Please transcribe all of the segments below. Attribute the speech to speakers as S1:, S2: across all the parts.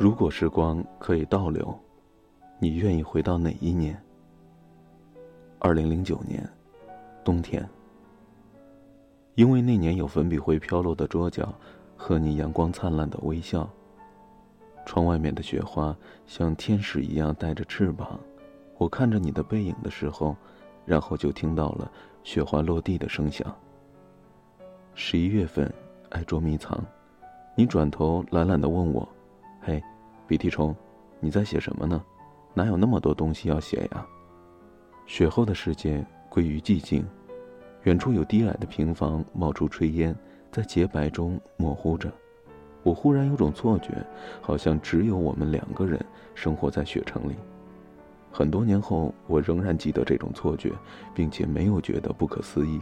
S1: 如果时光可以倒流，你愿意回到哪一年？二零零九年，冬天。因为那年有粉笔灰飘落的桌角，和你阳光灿烂的微笑。窗外面的雪花像天使一样带着翅膀，我看着你的背影的时候，然后就听到了雪花落地的声响。十一月份，爱捉迷藏，你转头懒懒的问我。嘿，鼻涕虫，你在写什么呢？哪有那么多东西要写呀？雪后的世界归于寂静，远处有低矮的平房冒出炊烟，在洁白中模糊着。我忽然有种错觉，好像只有我们两个人生活在雪城里。很多年后，我仍然记得这种错觉，并且没有觉得不可思议。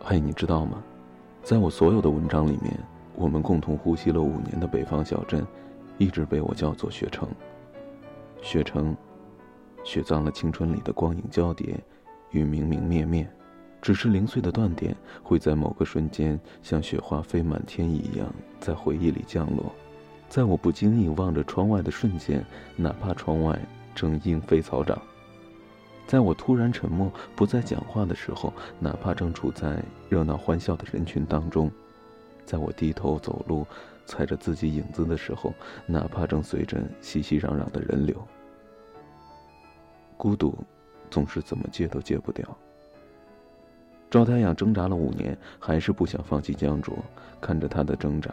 S1: 嘿，你知道吗？在我所有的文章里面。我们共同呼吸了五年的北方小镇，一直被我叫做雪城。雪城，雪葬了青春里的光影交叠与明明灭灭，只是零碎的断点会在某个瞬间像雪花飞满天一样在回忆里降落。在我不经意望着窗外的瞬间，哪怕窗外正莺飞草长；在我突然沉默不再讲话的时候，哪怕正处在热闹欢笑的人群当中。在我低头走路，踩着自己影子的时候，哪怕正随着熙熙攘攘的人流，孤独总是怎么戒都戒不掉。赵太阳挣扎了五年，还是不想放弃江卓。看着他的挣扎，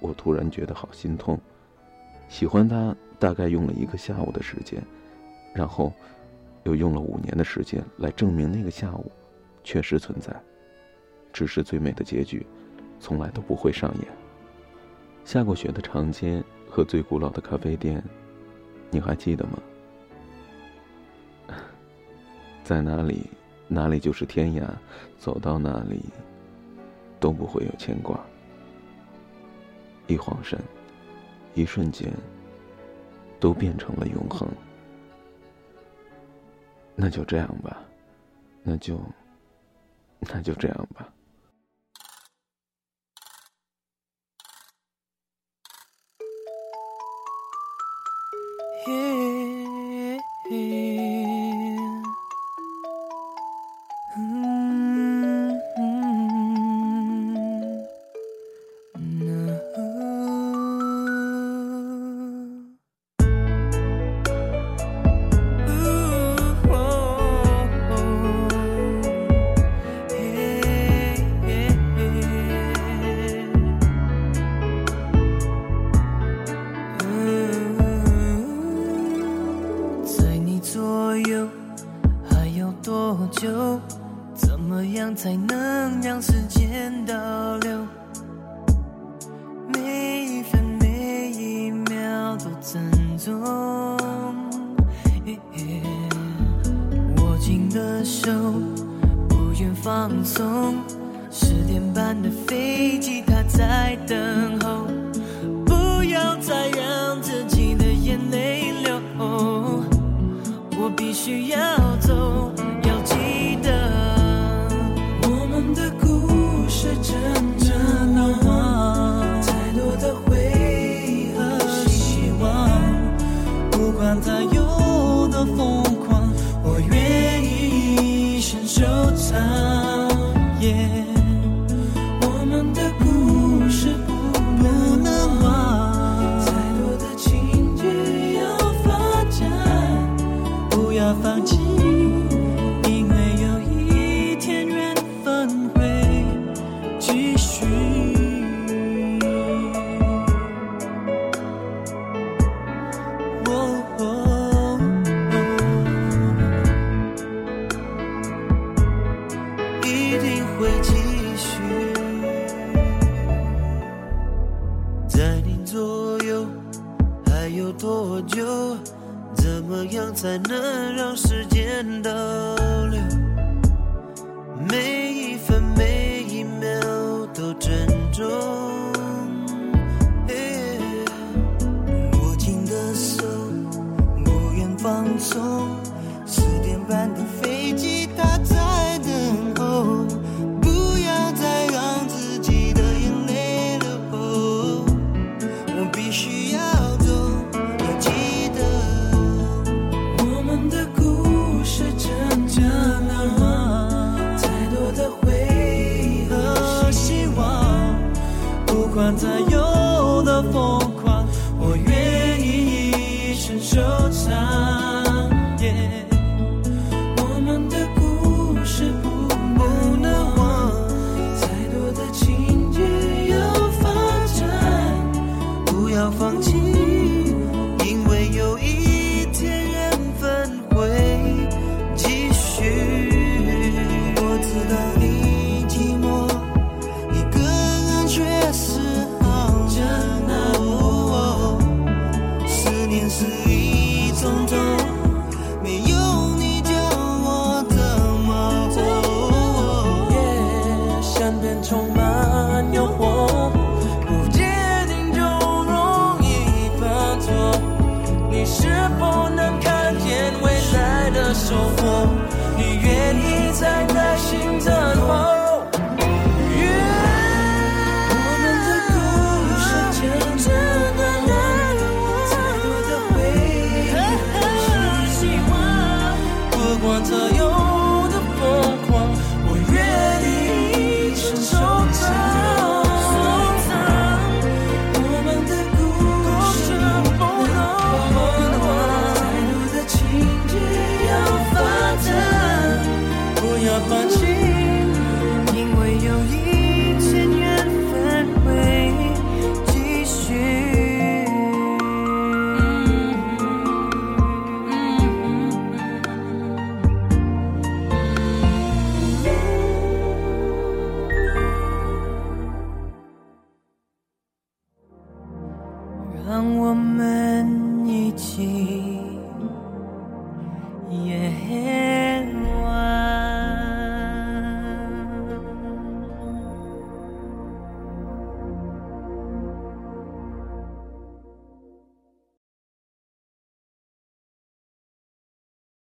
S1: 我突然觉得好心痛。喜欢他大概用了一个下午的时间，然后又用了五年的时间来证明那个下午确实存在，只是最美的结局。从来都不会上演。下过雪的长街和最古老的咖啡店，你还记得吗？在哪里，哪里就是天涯，走到哪里都不会有牵挂。一晃神，一瞬间，都变成了永恒。那就这样吧，那就，那就这样吧。才能让时间倒流，每一分每一秒都珍重。握紧的手，不愿放松。十点半的飞机，它在等候。不要再让自己的眼泪流，我必须要走。放弃。怎么样才能让时间倒流，每一分每一秒都珍重。握紧的手，不愿放松。十点半的